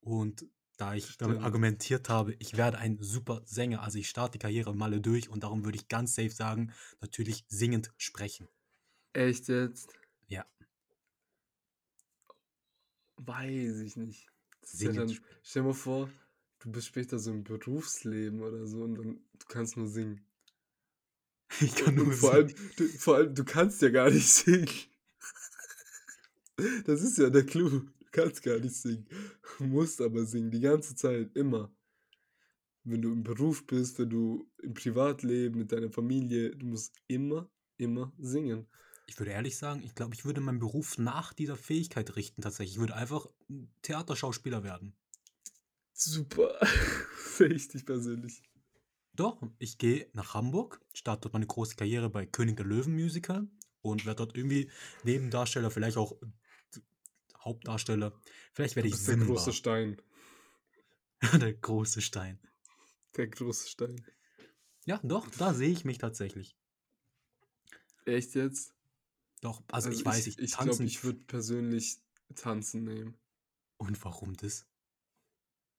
Und da ich damit Stimmt. argumentiert habe, ich werde ein super Sänger, also ich starte die Karriere Malle durch und darum würde ich ganz safe sagen, natürlich singend sprechen. Echt jetzt? Ja. Weiß ich nicht. Ja dann, stell dir mal vor, du bist später so im Berufsleben oder so und dann, du kannst nur singen. <laughs> Ich kann nur vor singen. allem, du, vor allem, du kannst ja gar nicht <laughs> singen. Das ist ja der Clou. Kannst gar nicht singen. Du <laughs> musst aber singen, die ganze Zeit, immer. Wenn du im Beruf bist, wenn du im Privatleben, mit deiner Familie, du musst immer, immer singen. Ich würde ehrlich sagen, ich glaube, ich würde meinen Beruf nach dieser Fähigkeit richten tatsächlich. Ich würde einfach ein Theaterschauspieler werden. Super. <laughs> Sehe ich dich persönlich. Doch, ich gehe nach Hamburg, starte dort meine große Karriere bei König der Löwen Musical und werde dort irgendwie Nebendarsteller, vielleicht auch Hauptdarsteller. Vielleicht werde ich bist der Simba. große Stein. <laughs> der große Stein. Der große Stein. Ja, doch, da sehe ich mich tatsächlich. Echt jetzt? Doch, also, ich weiß, ich, ich glaube, ich würde persönlich tanzen nehmen. und warum das?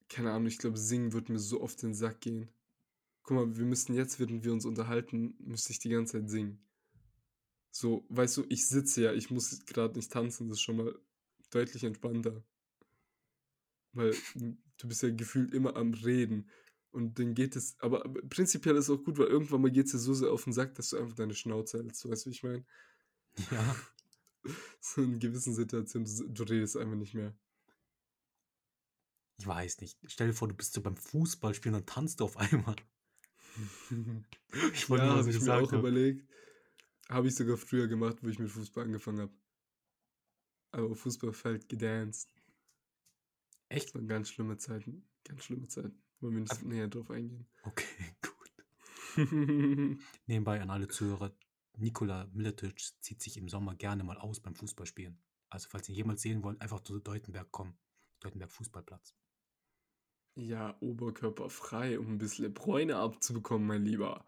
Keine Ahnung, ich glaube, singen wird mir so oft den Sack gehen. Guck mal, wir müssten jetzt, während wir uns unterhalten, müsste ich die ganze Zeit singen. So, weißt du, ich sitze ja, ich muss gerade nicht tanzen, das ist schon mal deutlich entspannter. Weil du bist ja gefühlt immer am Reden. Und dann geht es, aber, prinzipiell ist es auch gut, weil irgendwann mal geht es dir so sehr auf den Sack, dass du einfach deine Schnauze hältst. Weißt du, wie ich meine? <laughs> Ja, <laughs> So in gewissen Situationen, du, du redest einfach nicht mehr. ich weiß nicht. Stell dir vor, du bist so beim Fußballspielen und tanzt du auf einmal. <laughs> Ich wollte ja, habe ich mir auch habe. überlegt. Habe ich sogar früher gemacht, wo ich mit Fußball angefangen habe. Aber auf Fußballfeld gedanced. Echt? Das waren ganz schlimme Zeiten. Ganz schlimme Zeiten. Wollen wir nicht näher drauf eingehen. Okay, <laughs> gut. <laughs> Nebenbei an alle Zuhörer, Nikola Miletic zieht sich im Sommer gerne mal aus beim Fußballspielen. Also falls ihr ihn jemals sehen wollt, einfach zu Deutenberg kommen. Deutenberg Fußballplatz. ja, Oberkörper frei, um ein bisschen Bräune abzubekommen, mein Lieber.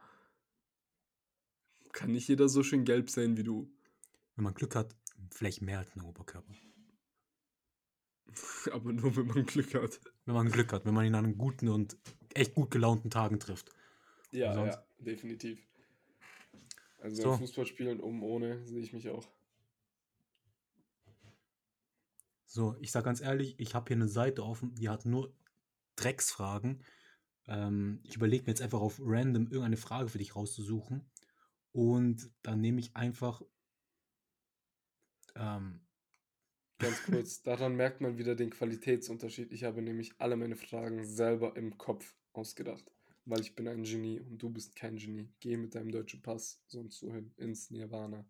Kann nicht jeder so schön gelb sein wie du. Wenn man Glück hat, vielleicht mehr als ein Oberkörper. <laughs> Aber nur, wenn man Glück hat. Wenn man Glück hat, wenn man ihn an guten und echt gut gelaunten Tagen trifft. Ja, ja, definitiv. Also So. beim Fußballspielen um ohne sehe ich mich auch. So, ich sag ganz ehrlich, ich habe hier eine Seite offen, die hat nur Drecksfragen. Ähm, ich überlege mir jetzt einfach auf random irgendeine Frage für dich rauszusuchen. Und dann nehme ich einfach. Ähm, Ganz kurz, daran merkt man wieder den Qualitätsunterschied. Ich habe nämlich alle meine Fragen selber im Kopf ausgedacht, weil ich bin ein Genie und du bist kein Genie. Geh mit deinem deutschen Pass sonst so hin ins Nirvana.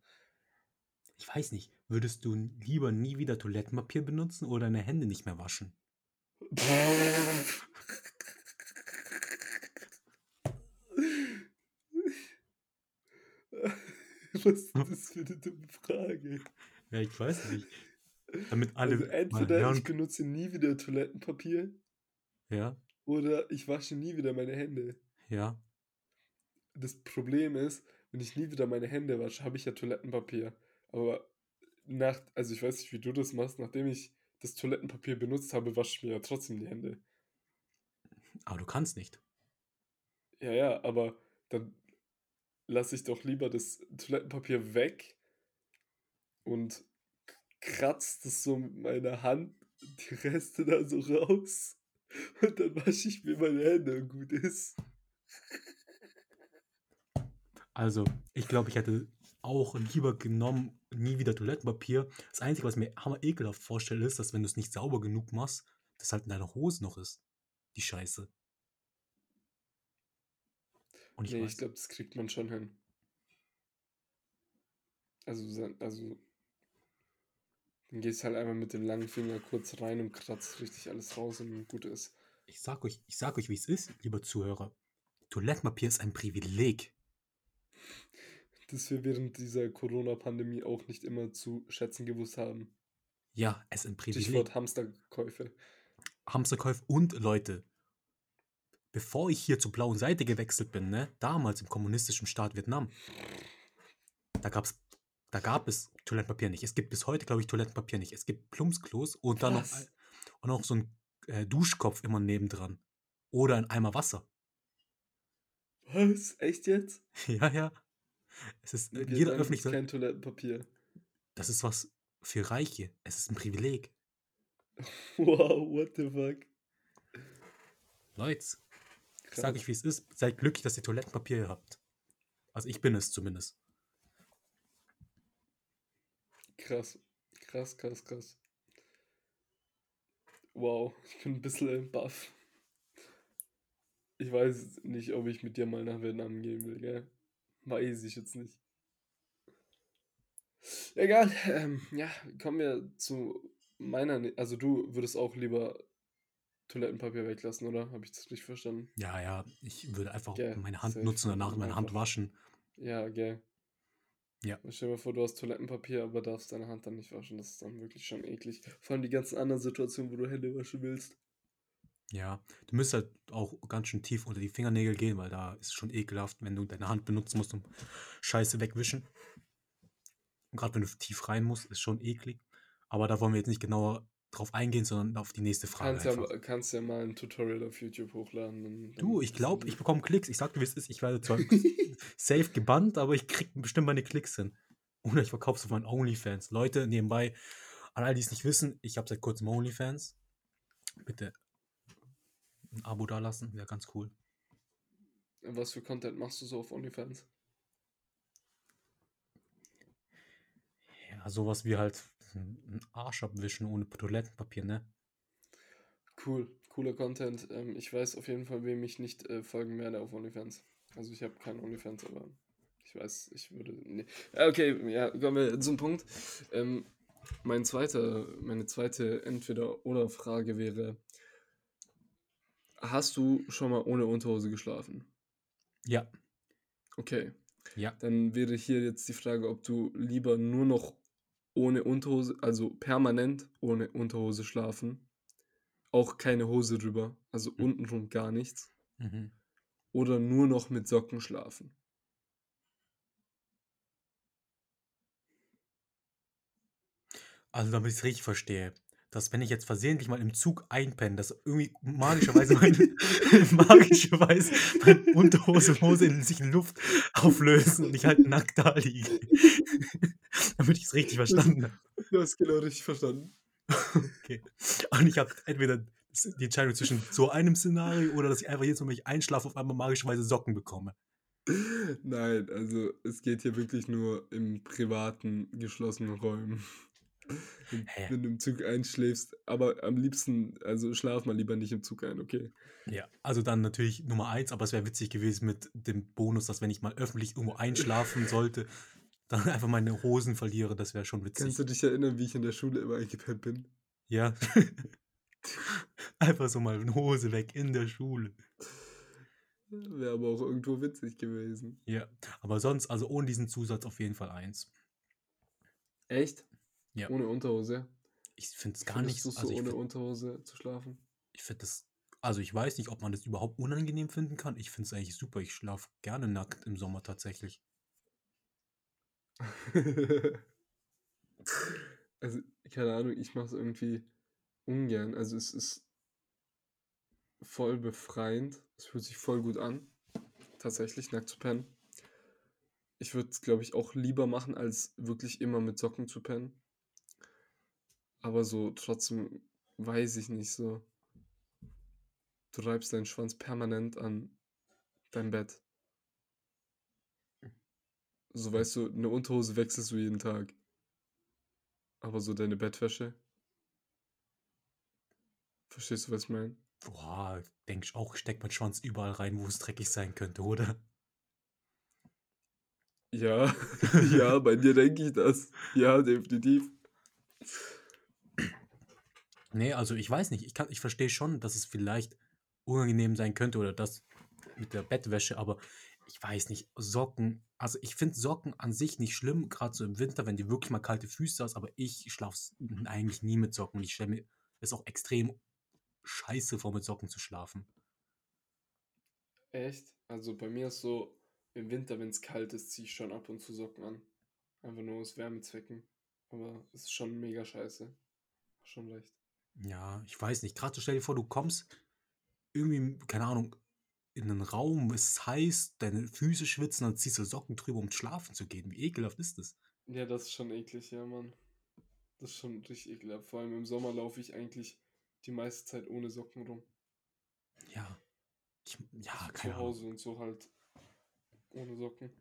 ich weiß nicht, würdest du lieber nie wieder Toilettenpapier benutzen oder deine Hände nicht mehr waschen? <laughs> Was ist das für eine dumme Frage? Ja, ich weiß nicht. Damit alle Also entweder ich benutze nie wieder Toilettenpapier Ja, oder ich wasche nie wieder meine Hände. ja. Das Problem ist, wenn ich nie wieder meine Hände wasche, habe ich ja Toilettenpapier. Aber nach, also ich weiß nicht, wie du das machst, nachdem ich das Toilettenpapier benutzt habe, wasche ich mir ja trotzdem die Hände. Aber du kannst nicht. Ja, ja, aber dann lasse ich doch lieber das Toilettenpapier weg und k- kratze das so mit meiner Hand, die Reste da so raus. Und dann wasche ich mir meine Hände und gut ist. Also, ich glaube, ich hätte auch lieber genommen, nie wieder Toilettenpapier. Das Einzige, was mir hammer ekelhaft vorstelle, ist, dass wenn du es nicht sauber genug machst, das halt in deiner Hose noch ist. Die Scheiße. Und ich nee, weiß, ich glaube, das kriegt man schon hin. Also, also dann gehst halt einmal mit dem langen Finger kurz rein und kratzt richtig alles raus und gut ist. ich sag euch, ich sag euch, wie es ist, lieber Zuhörer. Toilettenpapier ist ein Privileg. Das wir während dieser Corona-Pandemie auch nicht immer zu schätzen gewusst haben. Ja, es ist ein Privileg. Stichwort Hamsterkäufe. Hamsterkäuf und Leute, bevor ich hier zur blauen Seite gewechselt bin, ne, damals im kommunistischen Staat Vietnam, da gab's, da gab es Toilettenpapier nicht. Es gibt bis heute, glaube ich, Toilettenpapier nicht. Es gibt Plumpsklos und dann noch, und noch so ein äh, Duschkopf immer nebendran. Oder ein Eimer Wasser. Was? Echt jetzt? <laughs> ja, ja. Es ist, In jeder öffentliche, kein Toilettenpapier. das ist was für Reiche. Es ist ein Privileg. <laughs> Wow, what the fuck? Leute, sage ich wie es ist, seid glücklich, dass ihr Toilettenpapier habt. Also ich bin es zumindest. Krass. Krass, krass, krass. Wow, ich bin ein bisschen baff. Ich weiß nicht, ob ich mit dir mal nach Vietnam gehen will, gell? Weiß ich jetzt nicht. Egal, ähm, ja, kommen wir zu meiner. Ne also, du würdest auch lieber Toilettenpapier weglassen, oder? Habe ich das richtig verstanden? Ja, ja, ich würde einfach Gell, meine Hand nutzen und danach meine Hand waschen. Ja, gell. Ja. Stell dir mal vor, du hast Toilettenpapier, aber darfst deine Hand dann nicht waschen. Das ist dann wirklich schon eklig. Vor allem die ganzen anderen Situationen, wo du Hände waschen willst. Ja, du müsst halt auch ganz schön tief unter die Fingernägel gehen, weil da ist es schon ekelhaft, wenn du deine Hand benutzen musst, um Scheiße wegwischen. Und gerade wenn du tief rein musst, ist schon eklig. Aber da wollen wir jetzt nicht genauer drauf eingehen, sondern auf die nächste Frage Kannst ja, einfach. mal- kannst ja mal ein Tutorial auf YouTube hochladen. Du, ich glaube, ich bekomme Klicks. Ich sag dir, wie es ist. Ich werde zwar <laughs> safe gebannt, aber ich krieg bestimmt meine Klicks hin. Oder ich verkaufe es auf meinen OnlyFans. Leute, nebenbei, an all die es nicht wissen, ich habe seit kurzem OnlyFans. Bitte ein Abo dalassen, wäre ganz cool. Was für Content machst du so auf OnlyFans? Ja, sowas wie halt ein Arsch abwischen ohne Toilettenpapier, ne? Cool, cooler Content. Ähm, ich weiß auf jeden Fall, wem ich nicht äh, folgen werde auf OnlyFans. Also ich habe kein OnlyFans, aber ich weiß, ich würde. Nee. Okay, ja, kommen wir zum Punkt. Ähm, mein zweiter, meine zweite Entweder-Oder-Frage wäre: Hast du schon mal ohne Unterhose geschlafen? Ja, Okay, ja. dann wäre hier jetzt die Frage, ob du lieber nur noch ohne Unterhose, also permanent ohne Unterhose schlafen, auch keine Hose drüber, also Mhm. untenrum gar nichts, Mhm. oder nur noch mit Socken schlafen. Also, damit ich es richtig verstehe, dass wenn ich jetzt versehentlich mal im Zug einpenne, dass irgendwie magischerweise meine, <laughs> <laughs> magischerweise meine Unterhose und Hose in sich in Luft auflösen und ich halt nackt da liege. Damit ich es richtig verstanden habe. Du hast genau richtig verstanden. Okay. Und ich habe entweder die Entscheidung zwischen so einem Szenario oder dass ich einfach jetzt, wenn ich einschlafe, auf einmal magischerweise Socken bekomme. Nein, also es geht hier wirklich nur im privaten, geschlossenen Räumen. Wenn- Hä? Wenn du im Zug einschläfst, aber am liebsten, also schlaf mal lieber nicht im Zug ein, okay? Ja, also dann natürlich Nummer eins, aber es wäre witzig gewesen mit dem Bonus, dass wenn ich mal öffentlich irgendwo einschlafen sollte, dann einfach meine Hosen verliere. Das wäre schon witzig. Kannst du dich erinnern, wie ich in der Schule immer eingepennt bin? Ja. <laughs> einfach so mal eine Hose weg in der Schule. Wäre aber auch irgendwo witzig gewesen. Ja, aber sonst, also ohne diesen Zusatz auf jeden Fall eins. Echt? Ja. Ohne Unterhose? Ich finde es gar nicht so also ohne find- Unterhose zu schlafen? Ich finde das, also ich weiß nicht, ob man das überhaupt unangenehm finden kann. Ich finde es eigentlich super. Ich schlafe gerne nackt im Sommer tatsächlich. <laughs> also, keine Ahnung, ich mache es irgendwie ungern. Also es ist voll befreiend. Es fühlt sich voll gut an, tatsächlich nackt zu pennen. Ich würde es, glaube ich, auch lieber machen, als wirklich immer mit Socken zu pennen. Aber so trotzdem weiß ich nicht so. Du reibst deinen Schwanz permanent an dein Bett. So weißt du, eine Unterhose wechselst du jeden Tag. Aber so deine Bettwäsche. Verstehst du, was ich meine? Boah, denk ich auch, ich steck meinen Schwanz überall rein, wo es dreckig sein könnte, oder? Ja, <laughs> ja, bei dir denke ich das. Ja, definitiv. Nee, also ich weiß nicht. Ich, kann, ich verstehe schon, dass es vielleicht unangenehm sein könnte oder das mit der Bettwäsche, aber ich weiß nicht. Socken, also ich finde Socken an sich nicht schlimm, gerade so im Winter, wenn du wirklich mal kalte Füße hast, aber ich schlafe eigentlich nie mit Socken ich stelle mir es auch extrem scheiße vor, mit Socken zu schlafen. Echt? Also bei mir ist so, im Winter, wenn es kalt ist, ziehe ich schon ab und zu Socken an. Einfach nur aus Wärmezwecken. Aber es ist schon mega scheiße. Schon recht. Ja, ich weiß nicht. Gerade so stell dir vor, du kommst irgendwie, keine Ahnung, in einen Raum, es ist heiß, deine Füße schwitzen, dann ziehst du Socken drüber, um schlafen zu gehen. Wie ekelhaft ist das? Ja, das ist schon eklig, ja, Mann. Das ist schon richtig ekelhaft. Vor allem im Sommer laufe ich eigentlich die meiste Zeit ohne Socken rum. Ja. Ich, ja, Zu keine Ahnung. Hause und so halt ohne Socken.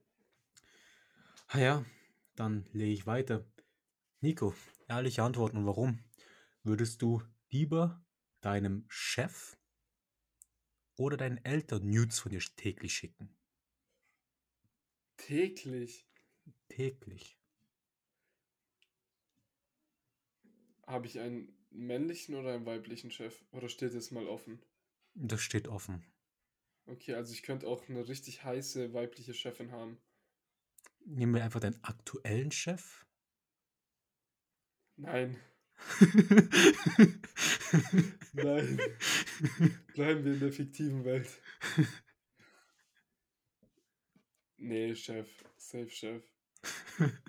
Ah ja, dann lege ich weiter. Nico, ehrliche Antworten und warum? Würdest du lieber deinem Chef oder deinen Eltern Nudes von dir täglich schicken? Täglich Täglich. habe ich einen männlichen oder einen weiblichen Chef? Oder steht es mal offen? Das steht offen. Okay, also ich könnte auch eine richtig heiße weibliche Chefin haben. Nehmen wir einfach deinen aktuellen Chef. Nein, <laughs> nein. <laughs> Bleiben wir in der fiktiven Welt. Nee, Chef. Safe Chef. <laughs>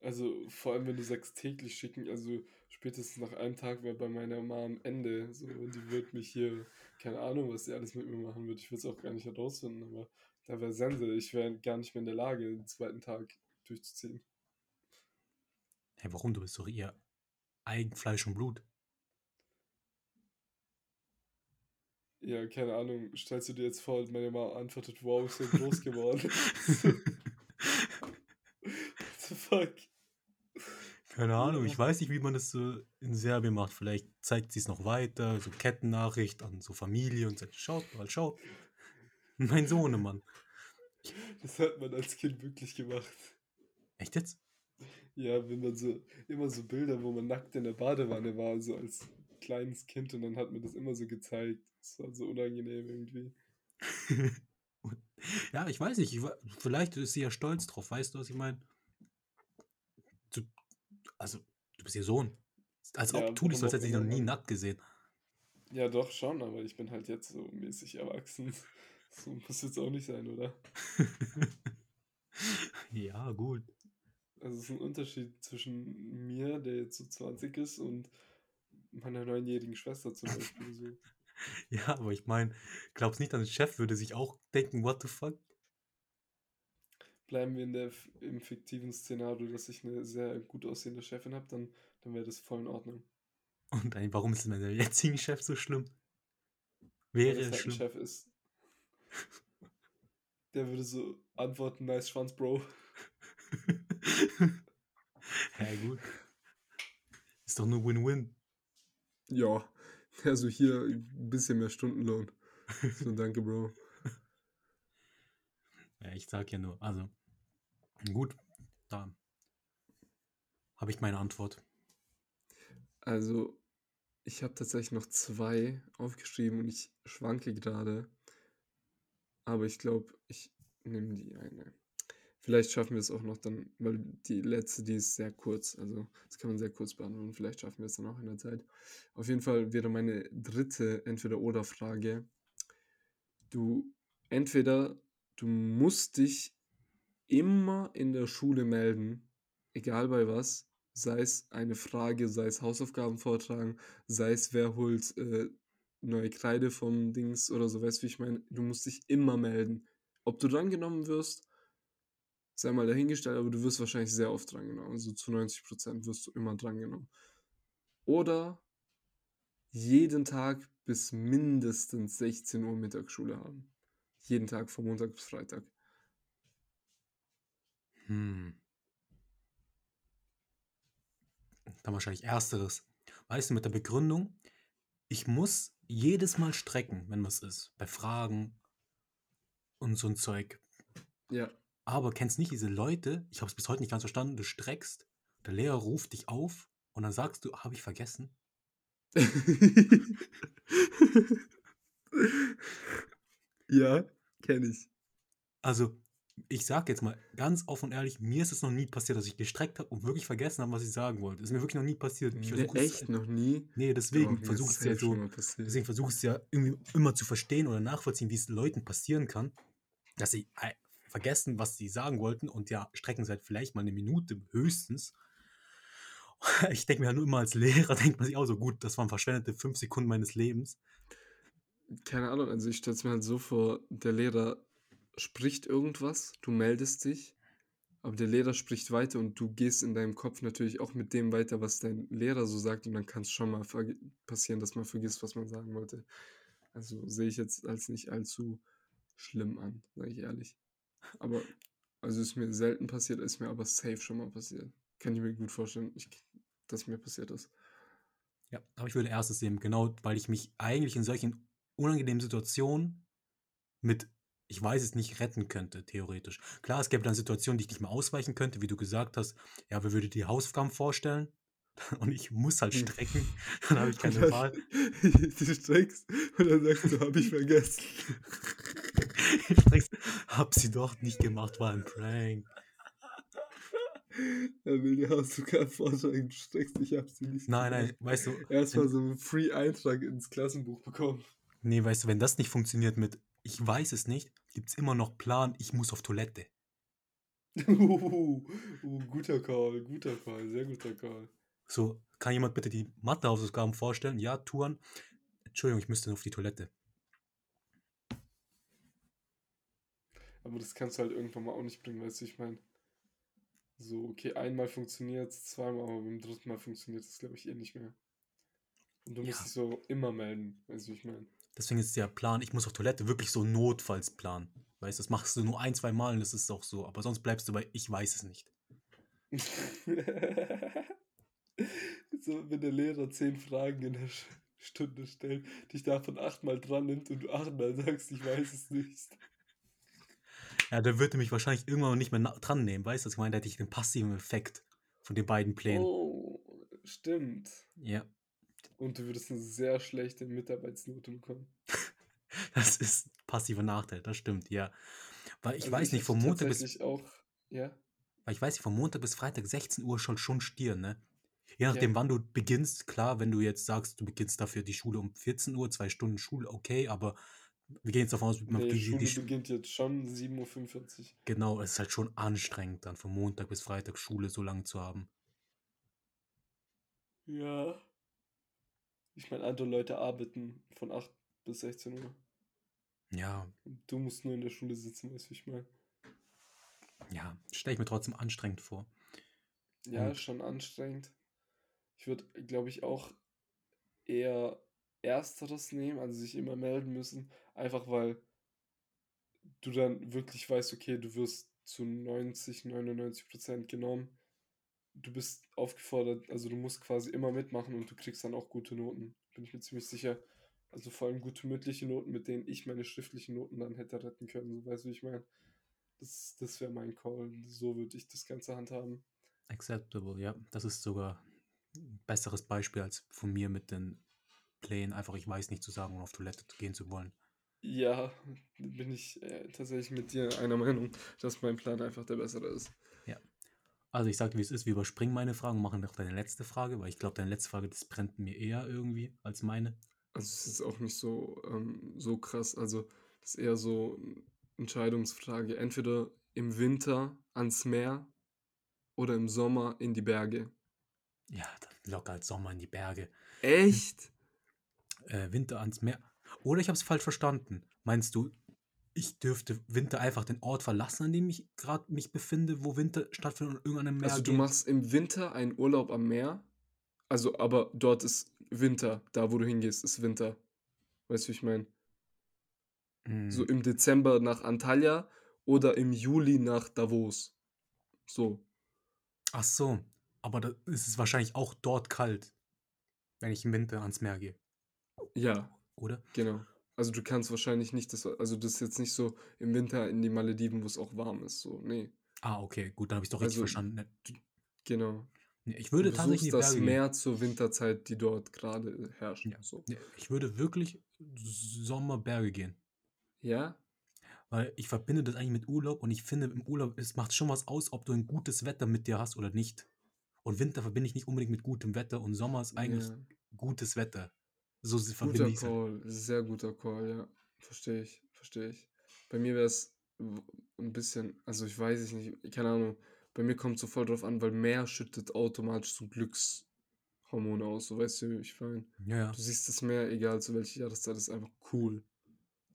Also vor allem, wenn du sagst täglich schicken, also spätestens nach einem Tag wäre bei meiner Mom Ende. So, die wird mich hier, keine Ahnung, was sie alles mit mir machen wird. Ich würde es auch gar nicht herausfinden, aber da wäre Sense. Ich wäre gar nicht mehr in der Lage, den zweiten Tag durchzuziehen. Hey, warum? Du bist doch ihr Eigenfleisch und Blut. Ja, keine Ahnung. Stellst du dir jetzt vor, meine Mama antwortet, wow, ist so groß geworden. <laughs> What the fuck? Keine Ahnung, ich weiß nicht, wie man das so in Serbien macht. Vielleicht zeigt sie es noch weiter, so Kettennachricht an so Familie und sagt, schaut mal, schaut. Mein Sohnemann. Das hat man als Kind wirklich gemacht. Echt jetzt? Ja, wenn man so, immer so Bilder, wo man nackt in der Badewanne war, so als kleines Kind und dann hat mir das immer so gezeigt. Das war so unangenehm irgendwie. <laughs> Ja, ich weiß nicht, ich, vielleicht ist sie ja stolz drauf, weißt du, was ich meine? Du, also, du bist ihr Sohn. Als Ja, ob tu dich, so, als warum hätte auch noch nie nackt gesehen. Ja, doch schon, aber ich bin halt jetzt so mäßig erwachsen. <laughs> So muss jetzt auch nicht sein, oder? <laughs> ja, gut. Also es ist ein Unterschied zwischen mir, der jetzt so 20 ist, und meiner neunjährigen Schwester zum Beispiel. So. <laughs> Ja, aber ich meine, glaubst nicht, dein Chef würde sich auch denken, what the fuck? Bleiben wir in der, im fiktiven Szenario, dass ich eine sehr gut aussehende Chefin habe, dann, dann wäre das voll in Ordnung. Und dann, warum ist mein jetzigen Chef so schlimm? Wäre es halt schlimm? Chef ist. Der würde so antworten, nice Schwanz, Bro. <laughs> ja, gut. Ist doch nur Win-Win. Ja, also hier ein bisschen mehr Stundenlohn. So, <laughs> danke, Bro. Ja, ich sag ja nur, also, gut, da habe ich meine Antwort. Also, ich habe tatsächlich noch zwei aufgeschrieben und ich schwanke gerade. Aber ich glaube, ich nehme die eine. Vielleicht schaffen wir es auch noch dann, weil die letzte, die ist sehr kurz. Also, das kann man sehr kurz beantworten. Vielleicht schaffen wir es dann auch in der Zeit. Auf jeden Fall wäre meine dritte Entweder-Oder-Frage. Du, entweder du musst dich immer in der Schule melden, egal bei was, sei es eine Frage, sei es Hausaufgaben vortragen, sei es wer holt äh, neue Kreide vom Dings oder so, weißt du, wie ich meine? Du musst dich immer melden. Ob du drangenommen wirst, sei mal dahingestellt, aber du wirst wahrscheinlich sehr oft drangenommen. Also zu 90% wirst du immer drangenommen. Oder jeden Tag bis mindestens 16 Uhr Mittagsschule haben. Jeden Tag von Montag bis Freitag. Hm. Dann wahrscheinlich ersteres. Weißt du, mit der Begründung, ich muss jedes Mal strecken, wenn was ist. Bei Fragen und so ein Zeug. Ja. Aber kennst nicht diese Leute, ich habe es bis heute nicht ganz verstanden, du streckst, der Lehrer ruft dich auf und dann sagst du, habe ich vergessen? <laughs> ja, kenne ich. Also, ich sag jetzt mal ganz offen und ehrlich, mir ist es noch nie passiert, dass ich gestreckt habe und wirklich vergessen habe, was ich sagen wollte. Das ist mir wirklich noch nie passiert. Ich Nee, versuche es, echt noch nie. nee, deswegen versuche ich es ja so, deswegen versuche ich es ja irgendwie immer zu verstehen oder nachvollziehen, wie es Leuten passieren kann, dass sie vergessen, was sie sagen wollten und ja, strecken seit vielleicht mal eine Minute höchstens. <laughs> Ich denke mir halt nur immer als Lehrer, <laughs> denkt man sich auch so, gut, das waren verschwendete fünf Sekunden meines Lebens. Keine Ahnung, also ich stelle es mir halt so vor, der Lehrer spricht irgendwas, du meldest dich, aber der Lehrer spricht weiter und du gehst in deinem Kopf natürlich auch mit dem weiter, was dein Lehrer so sagt und dann kann es schon mal passieren, dass man vergisst, was man sagen wollte. Also sehe ich jetzt als nicht allzu schlimm an, sage ich ehrlich. Aber, also ist mir selten passiert, ist mir aber safe schon mal passiert. Kann ich mir gut vorstellen, ich, dass mir passiert ist. Ja, aber ich würde erstes sehen, genau, weil ich mich eigentlich in solchen unangenehmen Situationen mit, ich weiß es nicht, retten könnte, theoretisch. Klar, es gäbe dann Situationen, die ich nicht mehr ausweichen könnte, wie du gesagt hast, ja, wer würde die Hausaufgaben vorstellen? <laughs> Und ich muss halt hm. strecken, <laughs> dann habe ich keine Wahl. <laughs> Du streckst und dann sagst du, habe ich vergessen. Hab sie doch nicht gemacht, war ein Prank. Er will dir Hausaufgaben vorschlagen, du streckst, ich hab sie nicht Nein, nein, weißt du. Erstmal so einen Free-Eintrag ins Klassenbuch bekommen. Nee, weißt du, wenn das nicht funktioniert mit ich weiß es nicht, gibt es immer noch Plan, ich muss auf Toilette. Uh, <laughs> uh, guter Call, guter Call, sehr guter Call. So, kann jemand bitte die Mathehausaufgaben vorstellen? Ja, Touren. Entschuldigung, ich müsste auf die Toilette. Aber das kannst du halt irgendwann mal auch nicht bringen, weißt du, ich meine. So, okay, einmal funktioniert es, zweimal, aber beim dritten Mal funktioniert es, glaube ich, eh nicht mehr. Und du musst dich so immer melden, weißt du, ich meine. Deswegen ist der Plan, ich muss auf Toilette, wirklich so Notfallsplan. Weißt du, das machst du nur ein, zwei Mal und das ist auch so. Aber sonst bleibst du bei, ich weiß es nicht. <laughs> so, wenn der Lehrer zehn Fragen in der Stunde stellt, dich davon achtmal dran nimmt und du achtmal sagst, ich weiß es nicht. Ja, der würde mich wahrscheinlich irgendwann nicht mehr dran nehmen, weißt du? Ich meine, da hätte ich den passiven Effekt von den beiden Plänen. Oh, stimmt. Ja. Und du würdest eine sehr schlechte Mitarbeitsnote bekommen. <laughs> das ist passiver Nachteil, das stimmt, ja. Weil ich also weiß ich nicht, vom Montag bis. auch, ja. Weil ich weiß nicht, vom Montag bis Freitag 16 Uhr soll schon stieren, ne? Je nachdem, ja. wann du beginnst, klar, wenn du jetzt sagst, du beginnst dafür die Schule um 14 Uhr, zwei Stunden Schule, okay, aber wir gehen jetzt davon aus, man nee, die Schule die beginnt jetzt schon 7.45 Uhr. Genau, es ist halt schon anstrengend, dann von Montag bis Freitag Schule so lange zu haben. Ja. Ich meine, andere Leute arbeiten von 8 bis 16 Uhr. Ja. Du musst nur in der Schule sitzen, weißt du, ich meine. Ja, stelle ich mir trotzdem anstrengend vor. Ja, Und schon anstrengend. Ich würde, glaube ich, auch eher Ersteres nehmen, also sich immer melden müssen, einfach weil du dann wirklich weißt, okay, du wirst zu 90, 99 Prozent genommen. Du bist aufgefordert, also du musst quasi immer mitmachen und du kriegst dann auch gute Noten. Bin ich mir ziemlich sicher. Also vor allem gute mündliche Noten, mit denen ich meine schriftlichen Noten dann hätte retten können. So weißt du, wie ich meine? Das, das wäre mein Call. So würde ich das Ganze handhaben. Acceptable, ja. Das ist sogar ein besseres Beispiel als von mir mit den Plänen. Einfach, ich weiß nicht zu sagen, um auf Toilette gehen zu wollen. Ja, bin ich äh, tatsächlich mit dir einer Meinung, dass mein Plan einfach der bessere ist. Ja. Also ich sage, wie es ist, wir überspringen meine Fragen und machen noch deine letzte Frage, weil ich glaube, deine letzte Frage, das brennt mir eher irgendwie als meine. Also es ist auch nicht so, ähm, so krass. Also das ist eher so eine Entscheidungsfrage. Entweder im Winter ans Meer oder im Sommer in die Berge. Ja, dann locker als Sommer in die Berge. Echt? Äh, Winter ans Meer. Oder ich habe es falsch verstanden. Meinst du, ich dürfte Winter einfach den Ort verlassen, an dem ich gerade mich befinde, wo Winter stattfindet und irgendeinem Meer Also du geht? machst im Winter einen Urlaub am Meer, also aber dort ist Winter, da wo du hingehst, ist Winter. Weißt du, wie ich meine? Mm. So im Dezember nach Antalya oder im Juli nach Davos. So. Ach so, aber da ist es wahrscheinlich auch dort kalt, wenn ich im Winter ans Meer gehe. Ja. Oder? Genau. Also du kannst wahrscheinlich nicht das, also das ist jetzt nicht so im Winter in die Malediven, wo es auch warm ist, so, nee. Ah, okay, gut, dann habe ich doch richtig also, verstanden. Ne, genau. Ich würde tatsächlich das Meer zur Winterzeit, die dort gerade herrscht. Ja. So. Ich würde wirklich Sommerberge gehen. Ja? Weil ich verbinde das eigentlich mit Urlaub und ich finde, im Urlaub, es macht schon was aus, ob du ein gutes Wetter mit dir hast oder nicht. Und Winter verbinde ich nicht unbedingt mit gutem Wetter und Sommer ist eigentlich ja. gutes Wetter. So verbinde guter ich Call, sehr guter Call, ja. Verstehe ich, verstehe ich. Bei mir wäre es ein bisschen, also ich weiß es nicht, keine Ahnung. Bei mir kommt es so voll drauf an, weil Meer schüttet automatisch so Glückshormone aus, so weißt du, ich meine. Ja, ja. Du siehst das Meer, egal zu welcher Jahreszeit, ist einfach cool.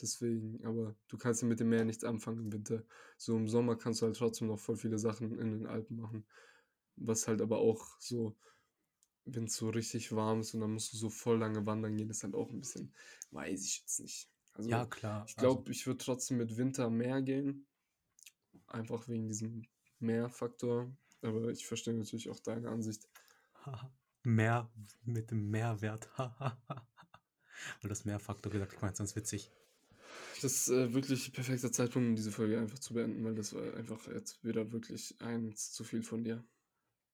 Deswegen, aber du kannst ja mit dem Meer nichts anfangen im Winter. So im Sommer kannst du halt trotzdem noch voll viele Sachen in den Alpen machen. Was halt aber auch so, wenn es so richtig warm ist und dann musst du so voll lange wandern gehen, ist halt auch ein bisschen, weiß ich jetzt nicht. Also Ja, klar. ich Also, glaube, ich würde trotzdem mit Winter mehr gehen. Einfach wegen diesem Mehrfaktor. Aber ich verstehe natürlich auch deine Ansicht. <laughs> mehr mit dem Mehrwert. <laughs> Weil das Mehrfaktor gesagt, ich meine, sonst witzig. Das ist äh, wirklich perfekter Zeitpunkt, um diese Folge einfach zu beenden, weil das war einfach jetzt wieder wirklich eins zu viel von dir.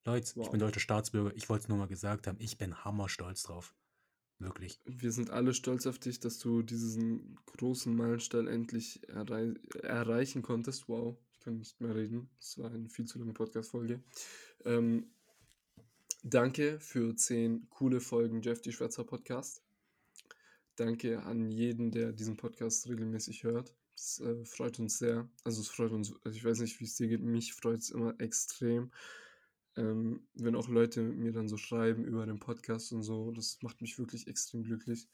Leute, ich Wow. bin deutscher Staatsbürger. Ich wollte es nur mal gesagt haben. Ich bin hammerstolz drauf. Wirklich. Wir sind alle stolz auf dich, dass du diesen großen Meilenstein endlich errei erreichen konntest. Wow, ich kann nicht mehr reden. Das war eine viel zu lange Podcast-Folge. Ähm, danke für zehn coole Folgen Jeff die Schwätzer Podcast. Danke an jeden, der diesen Podcast regelmäßig hört. Das äh, freut uns sehr. Also es freut uns, ich weiß nicht, wie es dir geht, mich freut es immer extrem. Ähm, wenn auch Leute mir dann so schreiben über den Podcast und so, das macht mich wirklich extrem glücklich.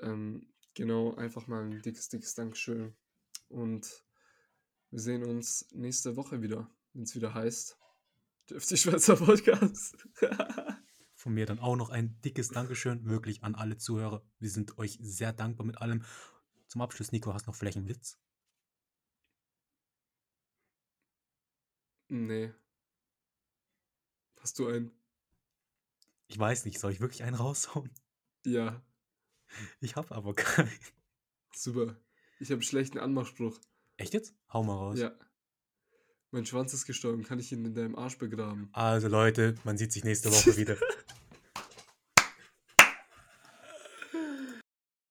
Ähm, genau, einfach mal ein dickes, dickes Dankeschön. Und wir sehen uns nächste Woche wieder, wenn es wieder heißt. Dürfte Schweizer Podcast. <laughs> Von mir dann auch noch ein dickes Dankeschön wirklich an alle Zuhörer. Wir sind euch sehr dankbar mit allem. Zum Abschluss, Nico, hast du noch vielleicht einen Witz? nee. Hast du einen? Ich weiß nicht, soll ich wirklich einen raushauen? Ja, Ich habe aber keinen. super. Ich habe einen schlechten Anmachspruch. Echt jetzt? Hau mal raus. Ja. Mein Schwanz ist gestorben. Kann ich ihn in deinem Arsch begraben? Also Leute, man sieht sich nächste <laughs> Woche wieder.